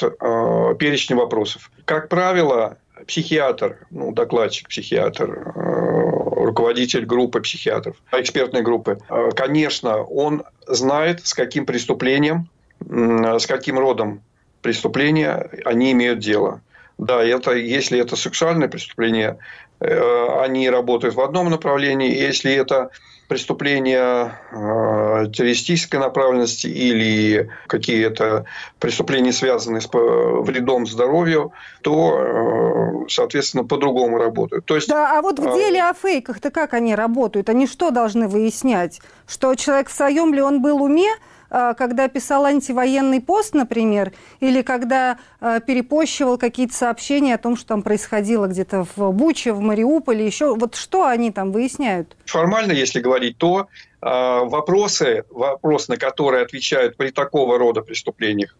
перечня вопросов. Как правило, психиатр, ну, докладчик, психиатр, руководитель группы психиатров, экспертной группы, конечно, он знает, с каким преступлением, с каким родом преступления они имеют дело. Да, это, если это сексуальное преступление, э, они работают в одном направлении. Если это преступления э, террористической направленности или какие-то преступления, связанные с вредом здоровью, то, э, соответственно, по-другому работают. То есть, да, а вот в деле о фейках-то как они работают? Они что должны выяснять? Что человек в своем ли он был уме, а, когда писал антивоенный пост, например, или когда а, перепощивал какие-то сообщения о том, что там происходило где-то в Буче, в Мариуполе, еще. Вот что они там выясняют? Формально, если говорить, то а, вопросы, вопрос, на которые отвечают при такого рода преступлениях,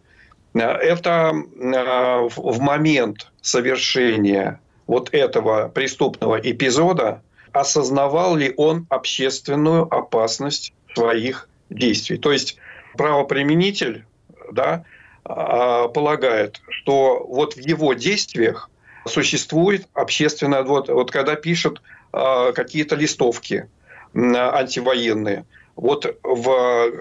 это в момент совершения вот этого преступного эпизода осознавал ли он общественную опасность своих действий. То есть правоприменитель да, а, полагает, что вот в его действиях существует общественное... Вот, вот когда пишут а, какие-то листовки антивоенные, вот в,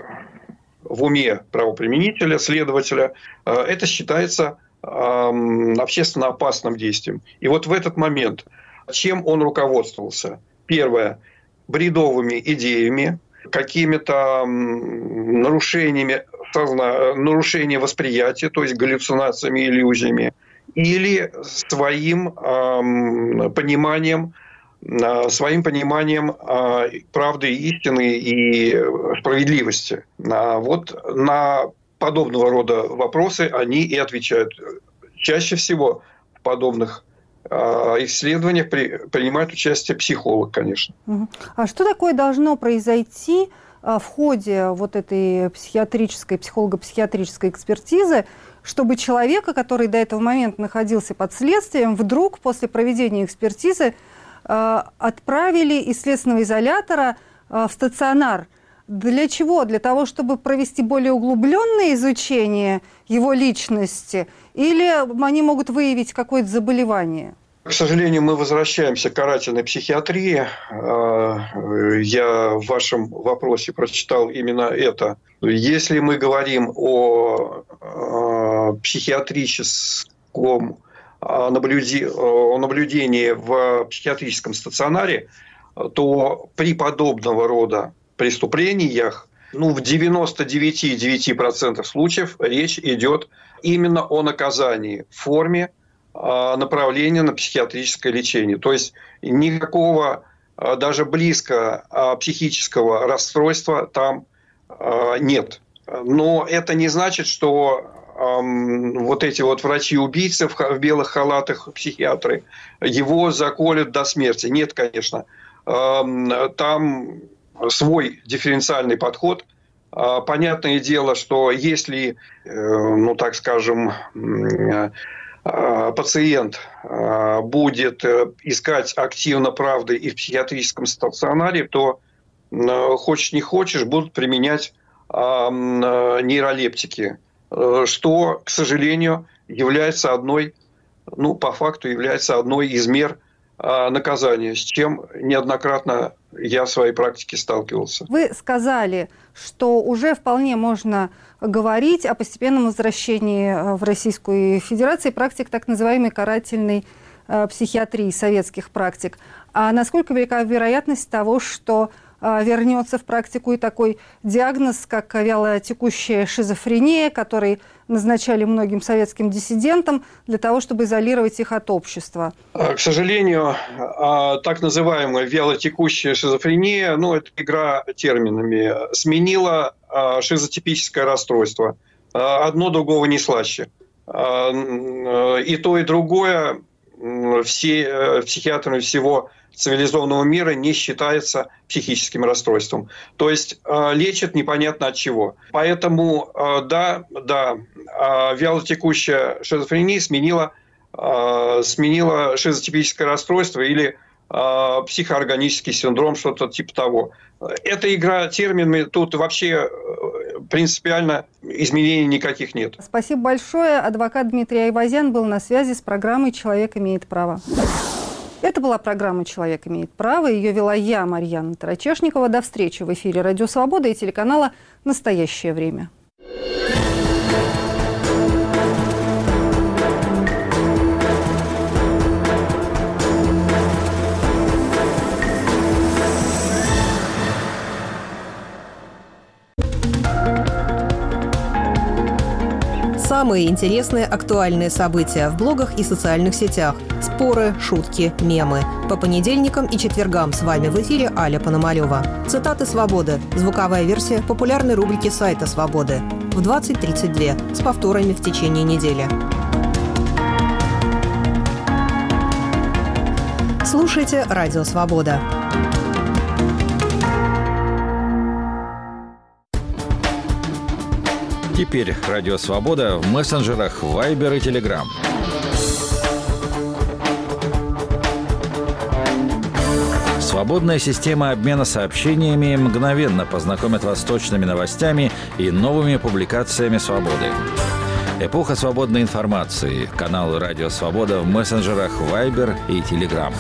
в уме правоприменителя, следователя, а, это считается общественно опасным действием. И вот в этот момент чем он руководствовался? Первое – бредовыми идеями, какими-то нарушениями, нарушением восприятия, то есть галлюцинациями, иллюзиями, или своим э, пониманием, э, своим пониманием э, правды, истины и справедливости. А вот на подобного рода вопросы они и отвечают. Чаще всего в подобных исследованиях при, принимает участие психолог, конечно. А что такое должно произойти а, в ходе вот этой психиатрической, психолого-психиатрической экспертизы, чтобы человека, который до этого момента находился под следствием, вдруг после проведения экспертизы а, отправили из следственного изолятора в стационар. Для чего? Для того, чтобы провести более углубленное изучение его личности? Или они могут выявить какое-то заболевание? К сожалению, мы возвращаемся к карательной психиатрии. А, я в вашем вопросе прочитал именно это. Если мы говорим о а, психиатрическом наблюдении в психиатрическом стационаре, то при подобного рода преступлениях ну, в 99,9% случаев речь идет именно о наказании в форме а, направления на психиатрическое лечение. То есть никакого а, даже близко а, психического расстройства там нет. Но это не значит, что вот эти вот врачи-убийцы в белых халатах, психиатры, его заколют до смерти. Нет, конечно. Там свой дифференциальный подход. А, понятное дело, что если, э, ну так скажем, э, а, пациент а, будет э, искать активно правды и в психиатрическом стационаре, то хочешь не хочешь, будут применять нейролептики, что, к сожалению, является одной, ну, по факту является одной из мер наказания, с чем неоднократно я в своей практике сталкивался. Вы сказали, что уже вполне можно говорить о постепенном возвращении э, в Российскую Федерацию практик так называемой карательной э, психиатрии, советских практик. А насколько велика вероятность того, что вернется в практику и такой диагноз, как вялотекущая шизофрения, который назначали многим советским диссидентам для того, чтобы изолировать их от общества? А, к сожалению, а, так называемая вялотекущая шизофрения, ну, это игра терминами, сменила а, шизотипическое расстройство. Одно другого не слаще. И то, и другое все э, психиатры всего цивилизованного мира не считается психическим расстройством. То есть э, лечат непонятно от чего. Поэтому, э, да, да, э, вялотекущая шизофрения сменила э, сменила шизотипическое расстройство или психоорганический синдром, что-то типа того. Эта игра терминами, тут вообще принципиально изменений никаких нет. Спасибо большое. Адвокат Дмитрий Айвазян был на связи с программой «Человек имеет право». Это была программа «Человек имеет право». Ее вела я, Марьяна Тарачешникова. До встречи в эфире «Радио Свобода» и телеканала «Настоящее время». Самые интересные актуальные события в блогах и социальных сетях. Споры, шутки, мемы. По понедельникам и четвергам с вами в эфире Аля Пономарева. Цитаты «Свободы». Звуковая версия популярной рубрики сайта «Свободы». В 20.32 с повторами в течение недели. Слушайте «Радио Свобода». Теперь Радио Свобода в мессенджерах Viber и Telegram. Свободная система обмена сообщениями мгновенно познакомит вас с точными новостями и новыми публикациями «Свободы». Эпоха свободной информации. Канал «Радио Свобода» в мессенджерах Viber и Telegram.